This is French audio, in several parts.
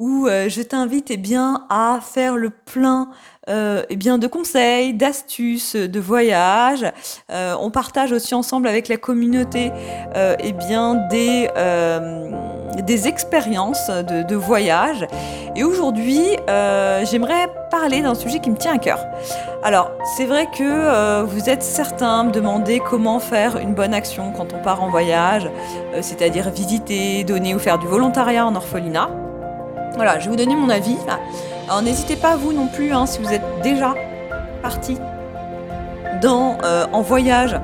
où euh, je t'invite eh bien à faire le plein euh, eh bien de conseils, d'astuces, de voyages. Euh, on partage aussi ensemble avec la communauté eh bien des des expériences de, voyage. Et aujourd'hui, j'aimerais parler d'un sujet qui me tient à cœur. Alors, c'est vrai que vous êtes certains me demander comment faire une bonne action quand on part en voyage, c'est-à-dire visiter, donner ou faire du volontariat en orphelinat. Voilà, je vais vous donner mon avis. Alors, n'hésitez pas, vous non plus, hein, si vous êtes déjà parti euh, en voyage,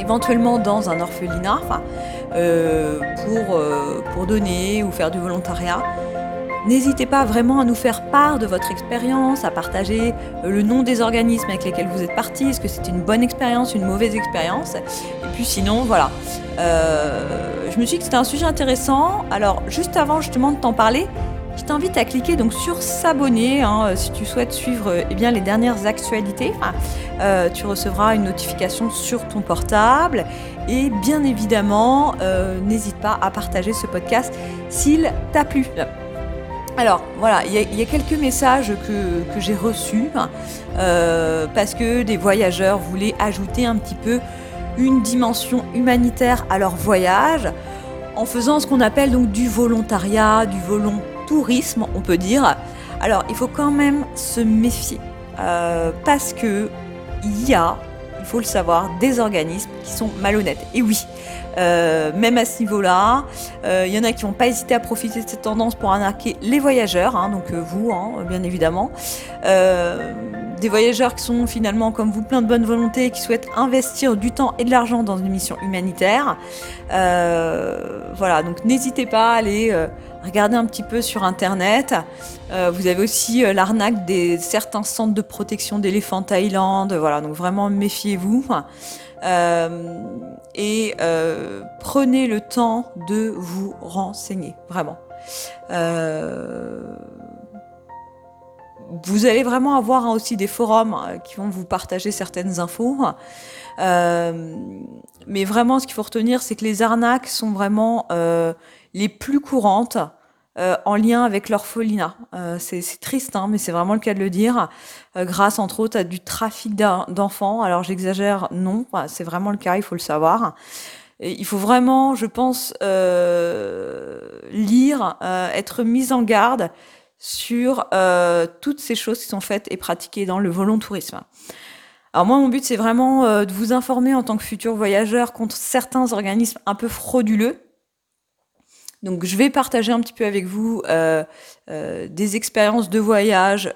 éventuellement dans un orphelinat, euh, pour, euh, pour donner ou faire du volontariat. N'hésitez pas vraiment à nous faire part de votre expérience, à partager le nom des organismes avec lesquels vous êtes partis. Est-ce que c'était une bonne expérience, une mauvaise expérience? Sinon, voilà. Euh, je me suis dit que c'était un sujet intéressant. Alors, juste avant justement de t'en parler, je t'invite à cliquer donc sur s'abonner hein, si tu souhaites suivre eh bien, les dernières actualités. Euh, tu recevras une notification sur ton portable. Et bien évidemment, euh, n'hésite pas à partager ce podcast s'il t'a plu. Alors voilà, il y, y a quelques messages que, que j'ai reçus hein, euh, parce que des voyageurs voulaient ajouter un petit peu une dimension humanitaire à leur voyage en faisant ce qu'on appelle donc du volontariat, du volontourisme, on peut dire. Alors il faut quand même se méfier euh, parce que il y a, il faut le savoir, des organismes qui sont malhonnêtes. Et oui, euh, même à ce niveau-là, euh, il y en a qui vont pas hésiter à profiter de cette tendance pour arnaquer les voyageurs, hein, donc vous, hein, bien évidemment. Des voyageurs qui sont finalement comme vous plein de bonne volonté et qui souhaitent investir du temps et de l'argent dans une mission humanitaire. Euh, voilà, donc n'hésitez pas à aller euh, regarder un petit peu sur internet. Euh, vous avez aussi l'arnaque des certains centres de protection d'éléphants Thaïlande. Voilà, donc vraiment méfiez-vous. Et prenez le temps de vous renseigner, vraiment. Vous allez vraiment avoir hein, aussi des forums euh, qui vont vous partager certaines infos. Euh, mais vraiment, ce qu'il faut retenir, c'est que les arnaques sont vraiment euh, les plus courantes euh, en lien avec l'orphelinat. Euh, c'est triste, hein, mais c'est vraiment le cas de le dire. Euh, grâce, entre autres, à du trafic d'en- d'enfants. Alors, j'exagère, non, c'est vraiment le cas, il faut le savoir. Et il faut vraiment, je pense, euh, lire, euh, être mis en garde sur euh, toutes ces choses qui sont faites et pratiquées dans le volontourisme. Alors moi, mon but, c'est vraiment euh, de vous informer en tant que futur voyageur contre certains organismes un peu frauduleux. Donc, je vais partager un petit peu avec vous euh, des expériences de voyage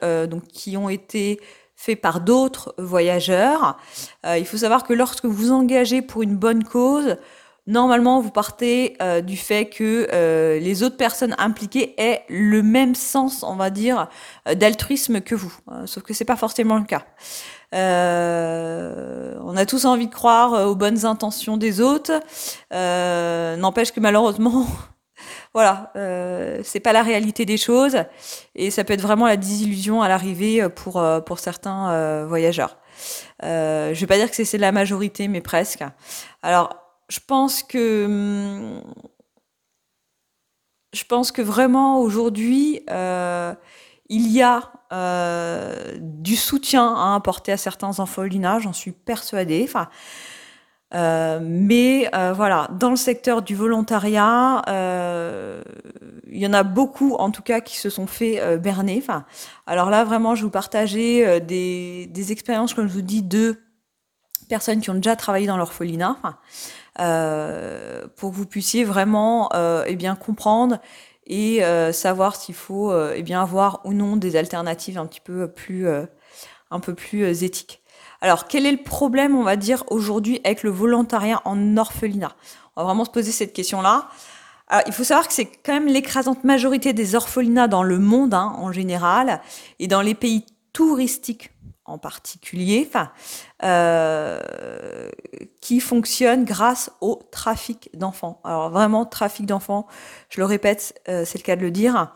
qui ont été faites par d'autres voyageurs. Il faut savoir que lorsque vous engagez pour une bonne cause, normalement, vous partez euh, du fait que euh, les autres personnes impliquées aient le même sens, on va dire, euh, d'altruisme que vous. Euh, sauf que c'est pas forcément le cas. Euh, on a tous envie de croire euh, aux bonnes intentions des autres. Euh, N'empêche que malheureusement, voilà, c'est pas la réalité des choses et ça peut être vraiment la désillusion à l'arrivée pour pour certains voyageurs. Euh, je vais pas dire que c'est la majorité, mais presque. Alors, je pense que hum, je pense que vraiment aujourd'hui, euh, il y a euh, du soutien à apporter à certains orphelinats, j'en suis persuadée. Euh, mais voilà, dans le secteur du volontariat, il y en a beaucoup, en tout cas, qui se sont fait berner. Alors là, vraiment, je vais vous partager euh, des, expériences, comme je vous dis, de personnes qui ont déjà travaillé dans l'orphelinat, euh, pour que vous puissiez vraiment euh, eh bien, comprendre et euh, savoir s'il faut euh, eh bien, avoir ou non des alternatives un petit peu plus, euh, un peu plus éthiques. Alors, quel est le problème, on va dire, aujourd'hui avec le volontariat en orphelinat? On va vraiment se poser cette question-là. Alors, il faut savoir que c'est quand même l'écrasante majorité des orphelinats dans le monde hein, en général et dans les pays touristiques en particulier, euh, qui fonctionnent grâce au trafic d'enfants. Alors vraiment, trafic d'enfants, je le répète, euh, c'est le cas de le dire.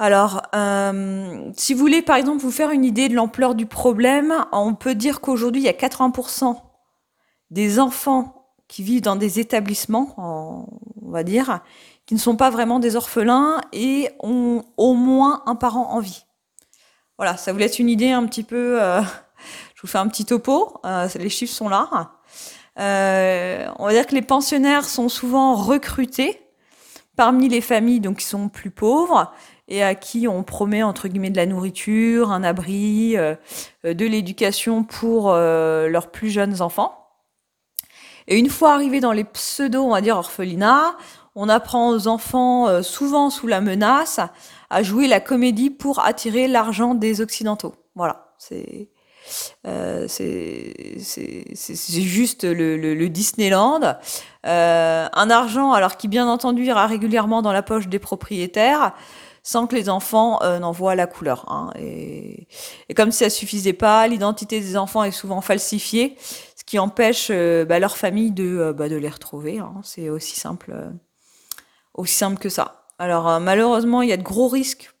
Alors, euh, si vous voulez par exemple vous faire une idée de l'ampleur du problème, on peut dire qu'aujourd'hui, il y a 80% des enfants qui vivent dans des établissements, on va dire, qui ne sont pas vraiment des orphelins et ont au moins un parent en vie. Voilà, ça vous laisse une idée un petit peu. Euh, je vous fais un petit topo. Euh, les chiffres sont là. Euh, on va dire que les pensionnaires sont souvent recrutés parmi les familles donc qui sont plus pauvres et à qui on promet entre guillemets de la nourriture, un abri, de l'éducation pour leurs plus jeunes enfants. Et une fois arrivés dans les pseudo, on va dire orphelinats, on apprend aux enfants, souvent sous la menace, à jouer la comédie pour attirer l'argent des Occidentaux. Voilà, c'est euh, c'est juste le, le, Disneyland. Euh, un argent, alors qui bien entendu ira régulièrement dans la poche des propriétaires, sans que les enfants euh, n'en voient la couleur. Hein. Et, et, comme ça suffisait pas, l'identité des enfants est souvent falsifiée, ce qui empêche euh, bah, leur famille de, euh, bah, de les retrouver. Hein. C'est aussi simple, aussi simple que ça. Alors euh, malheureusement, il y a de gros risques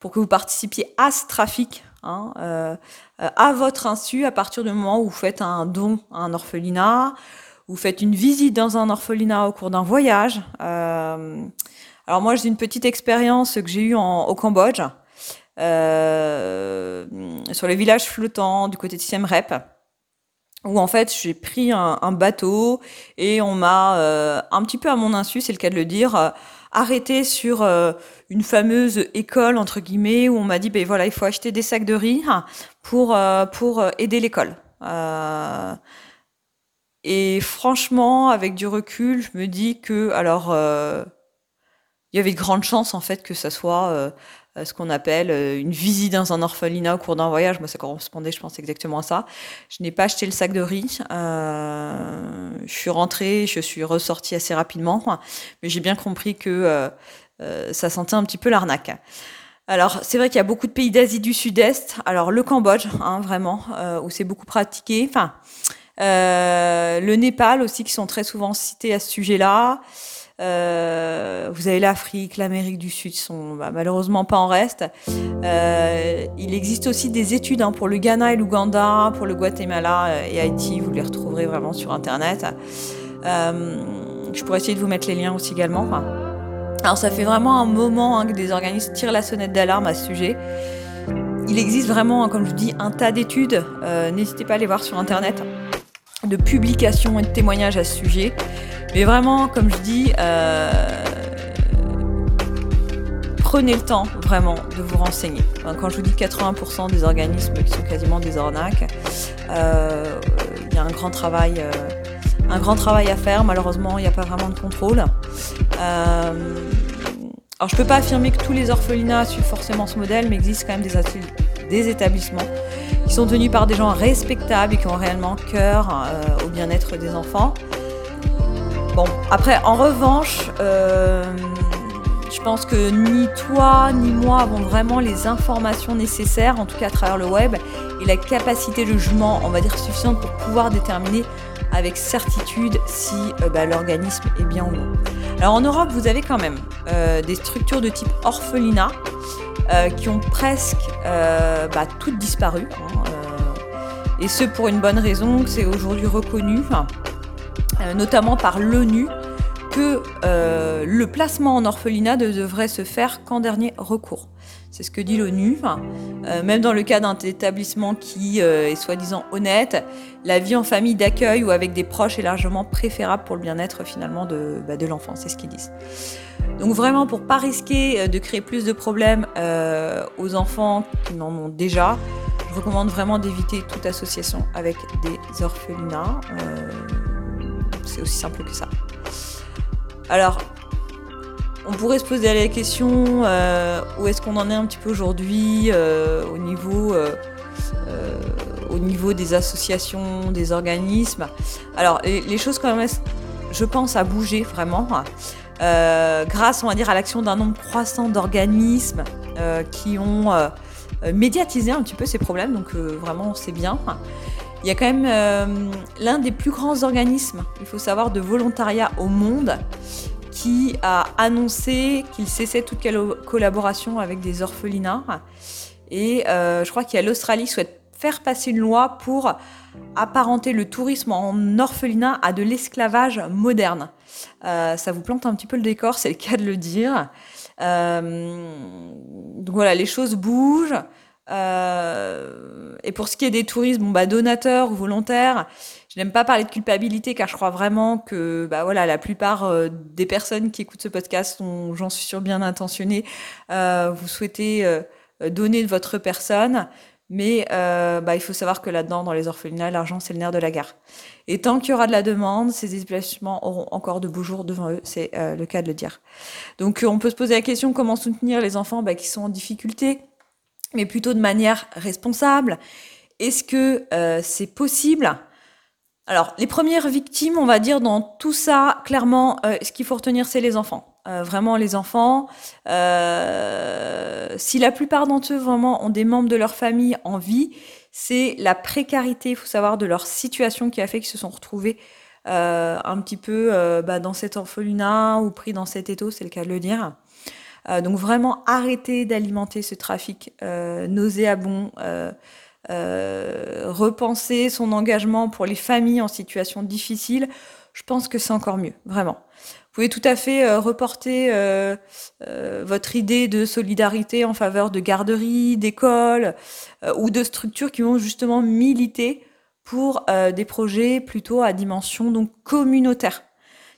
pour que vous participiez à ce trafic, hein, euh, à votre insu, à partir du moment où vous faites un don à un orphelinat, vous faites une visite dans un orphelinat au cours d'un voyage. Euh, alors moi, j'ai une petite expérience que j'ai eue au Cambodge, euh, sur les villages flottants du côté de Siem Reap où en fait j'ai pris un, bateau et on m'a euh, un petit peu à mon insu, c'est le cas de le dire, arrêté sur euh, une fameuse école entre guillemets où on m'a dit ben voilà il faut acheter des sacs de riz pour euh, pour euh, aider l'école. et franchement, avec du recul, je me dis que alors il y avait de grandes chances en fait que ça soit ce qu'on appelle une visite dans un orphelinat au cours d'un voyage. Moi, ça correspondait, je pense, exactement à ça. Je n'ai pas acheté le sac de riz. Euh, je suis rentrée, je suis ressortie assez rapidement, mais j'ai bien compris que euh, euh, ça sentait un petit peu l'arnaque. Alors, c'est vrai qu'il y a beaucoup de pays d'Asie du Sud-Est. Alors, le Cambodge, hein, vraiment, où c'est beaucoup pratiqué. Enfin, le Népal aussi, qui sont très souvent cités à ce sujet-là. Euh, vous avez l'Afrique, l'Amérique du Sud, sont bah, malheureusement pas en reste. Euh, il existe aussi des études hein, pour le Ghana et l'Ouganda, pour le Guatemala euh, et Haïti. Vous les retrouverez vraiment sur Internet. Je pourrais essayer de vous mettre les liens aussi également. alors ça fait vraiment un moment hein, que des organismes tirent la sonnette d'alarme à ce sujet. Il existe vraiment, comme je vous dis, un tas d'études. N'hésitez pas à les voir sur Internet, de publications et de témoignages à ce sujet. Mais vraiment, comme je dis, euh, prenez le temps vraiment de vous renseigner. quand je vous dis 80% des organismes qui sont quasiment des arnaques, euh, il y a un grand travail, euh, un grand travail à faire. Malheureusement, il n'y a pas vraiment de contrôle. alors, je peux pas affirmer que tous les orphelinats suivent forcément ce modèle, mais il existe quand même des établissements qui sont tenus par des gens respectables et qui ont réellement cœur au bien-être des enfants. Bon, après, en revanche, euh, je pense que ni toi ni moi avons vraiment les informations nécessaires, en tout cas à travers le web, et la capacité de jugement, on va dire, suffisante pour pouvoir déterminer avec certitude si euh, bah, l'organisme est bien ou non. Alors en Europe, vous avez quand même euh, des structures de type orphelinat qui ont presque bah, toutes disparu. Hein, et ce pour une bonne raison, c'est aujourd'hui reconnu. Notamment par l'ONU, que euh, le placement en orphelinat ne devrait se faire qu'en dernier recours. C'est ce que dit l'ONU. Euh, même dans le cas d'un établissement qui est soi-disant honnête, la vie en famille d'accueil ou avec des proches est largement préférable pour le bien-être finalement de, bah, l'enfant. C'est ce qu'ils disent. Donc vraiment, pour pas risquer de créer plus de problèmes aux enfants qui n'en ont déjà, je recommande vraiment d'éviter toute association avec des orphelinats c'est aussi simple que ça. Alors, on pourrait se poser la question euh, où est-ce qu'on en est un petit peu aujourd'hui euh, au niveau euh, au niveau des associations, des organismes? Alors les, choses quand même, je pense, à bouger vraiment. grâce, on va dire, à l'action d'un nombre croissant d'organismes qui ont médiatisé un petit peu ces problèmes. Donc vraiment, c'est bien. Il y a quand même l'un des plus grands organismes, il faut savoir, de volontariat au monde qui a annoncé qu'il cessait toute collaboration avec des orphelinats. Et je crois qu'il y a l'Australie qui souhaite faire passer une loi pour apparenter le tourisme en orphelinat à de l'esclavage moderne. Euh, ça vous plante un petit peu le décor, c'est le cas de le dire. Euh, donc voilà, les choses bougent. Euh, et pour ce qui est des touristes, bon bah donateurs ou volontaires, je n'aime pas parler de culpabilité car je crois vraiment que bah voilà la plupart des personnes qui écoutent ce podcast sont, j'en suis sûre, bien intentionnées. vous souhaitez donner de votre personne, mais euh, bah, il faut savoir que là-dedans, dans les orphelinats, l'argent, c'est le nerf de la guerre. Et tant qu'il y aura de la demande, ces établissements auront encore de beaux jours devant eux, c'est euh, le cas de le dire. Donc on peut se poser la question comment soutenir les enfants bah, qui sont en difficulté, mais plutôt de manière responsable. Est-ce que euh, c'est possible? Alors, les premières victimes, on va dire, dans tout ça, clairement, ce qu'il faut retenir, c'est les enfants. Euh, vraiment les enfants. Euh, si la plupart d'entre eux vraiment ont des membres de leur famille en vie, c'est la précarité, il faut savoir, de leur situation qui a fait qu'ils se sont retrouvés euh, un petit peu bah, dans cet orphelinat ou pris dans cet étau, c'est le cas de le dire. Donc vraiment arrêter d'alimenter ce trafic nauséabond. repenser son engagement pour les familles en situation difficile, je pense que c'est encore mieux, vraiment. Vous pouvez tout à fait euh, reporter euh, euh, votre idée de solidarité en faveur de garderies, d'écoles ou de structures qui vont justement militer pour des projets plutôt à dimension donc communautaire.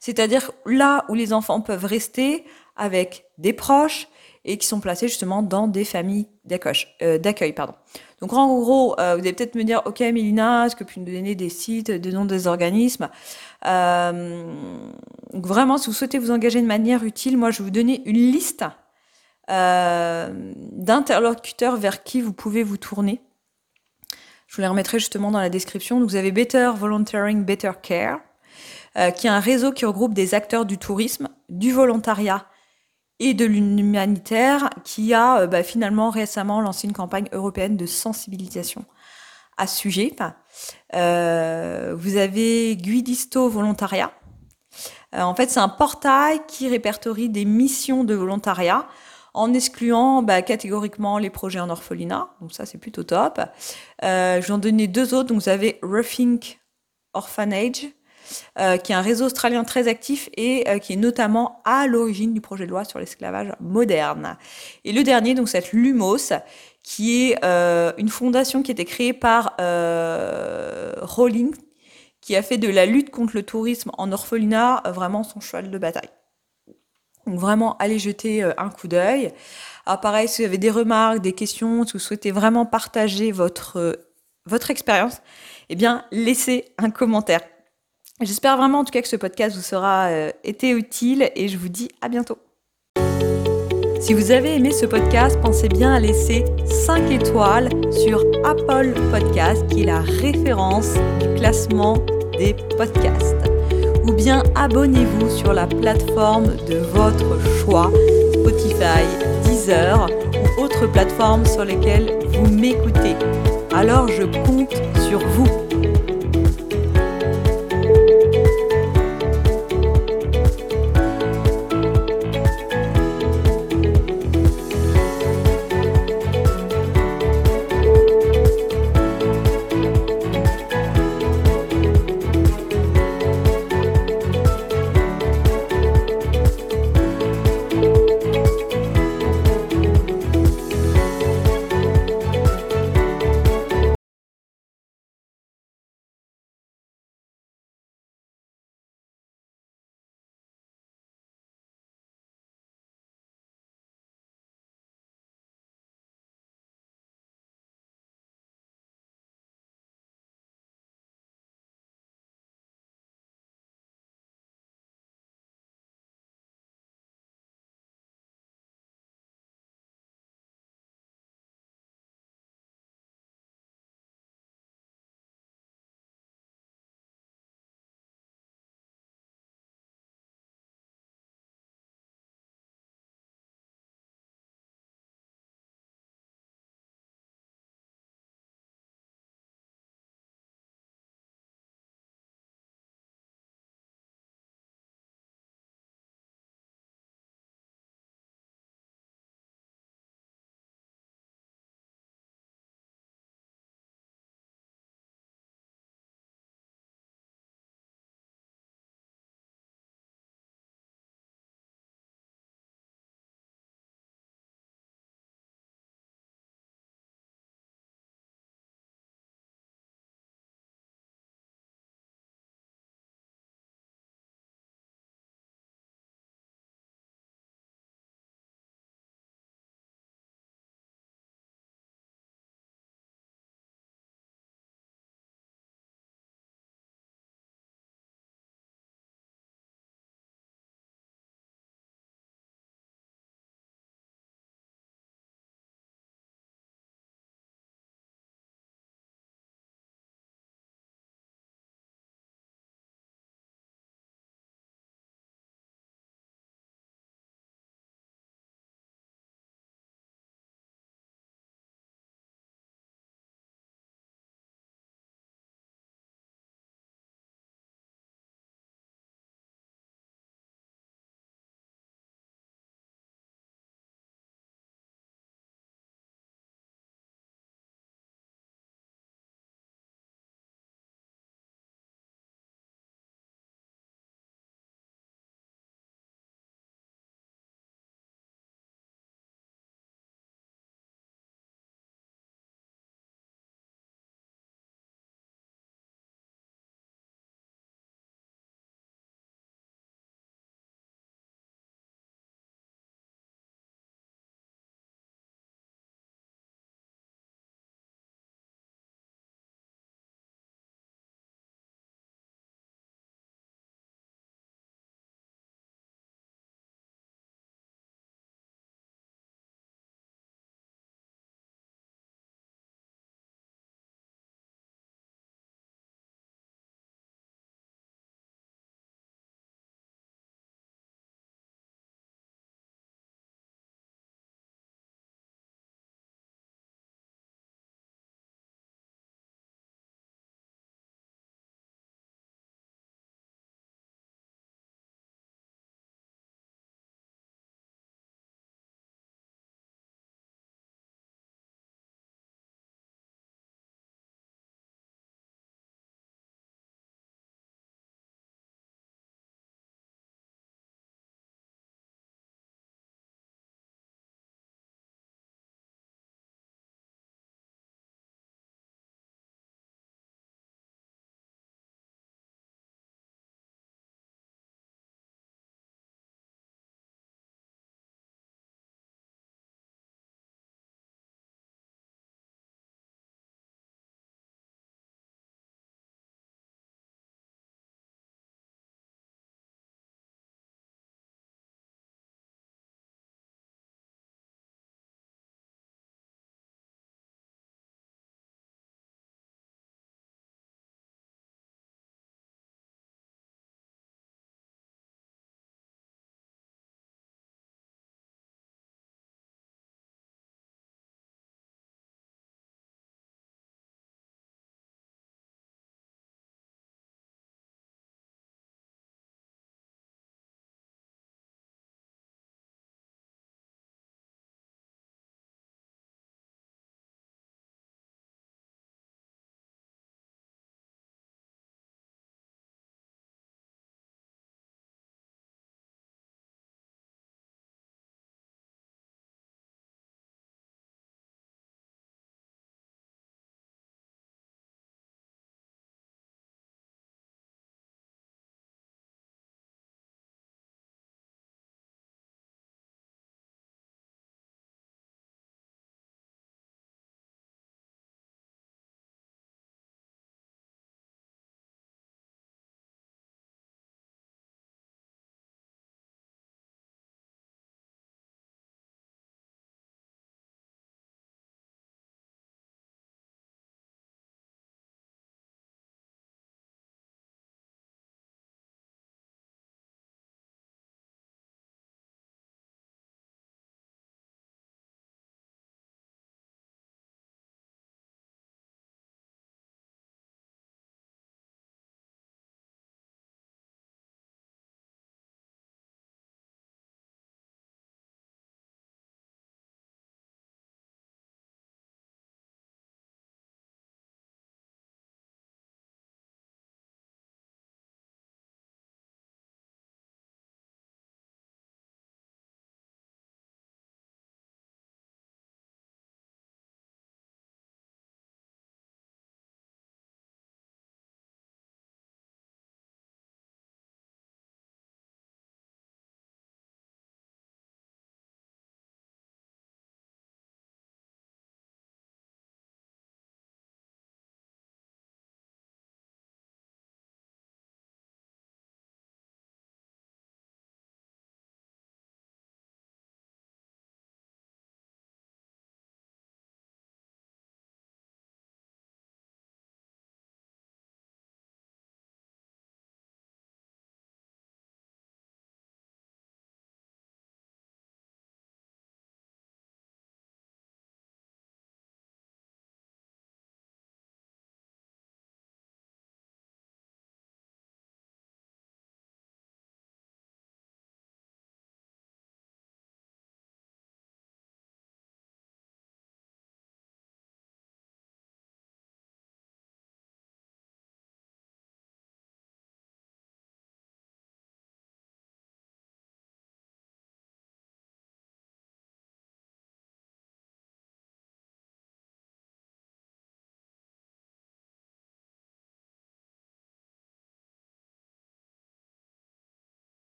C'est-à-dire là où les enfants peuvent rester avec des proches et qui sont placés justement dans des familles d'accueil. pardon. Donc en gros, vous allez peut-être me dire, ok Mélina, est-ce que tu peux nous donner des sites, des noms des organismes? Euh, donc vraiment, si vous souhaitez vous engager de manière utile, moi, je vais vous donner une liste euh, d'interlocuteurs vers qui vous pouvez vous tourner. Je vous les remettrai justement dans la description. Donc, vous avez Better Volunteering, Better Care, euh, qui est un réseau qui regroupe des acteurs du tourisme, du volontariat et de l'humanitaire, qui a bah, finalement récemment lancé une campagne européenne de sensibilisation à ce sujet. Euh, vous avez Guidisto Volontariat. Euh, en fait, c'est un portail qui répertorie des missions de volontariat en excluant bah, catégoriquement les projets en orphelinat. Donc ça, c'est plutôt top. Euh, je vais en donner deux autres. Donc vous avez Roughing Orphanage, qui est un réseau australien très actif et qui est notamment à l'origine du projet de loi sur l'esclavage moderne. Et le dernier, donc c'est Lumos, qui est euh, une fondation qui a été créée par euh, Rowling, qui a fait de la lutte contre le tourisme en orphelinat euh, vraiment son cheval de bataille. Donc vraiment, allez jeter un coup d'œil. Alors pareil, si vous avez des remarques, des questions, si vous souhaitez vraiment partager votre, votre expérience, eh bien, laissez un commentaire. J'espère vraiment en tout cas que ce podcast vous sera été utile et je vous dis à bientôt. Si vous avez aimé ce podcast, pensez bien à laisser 5 étoiles sur Apple Podcast, qui est la référence du classement des podcasts. Ou bien abonnez-vous sur la plateforme de votre choix, Spotify, Deezer ou autres plateformes sur lesquelles vous m'écoutez. Alors je compte sur vous.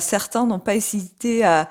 Certains n'ont pas hésité à,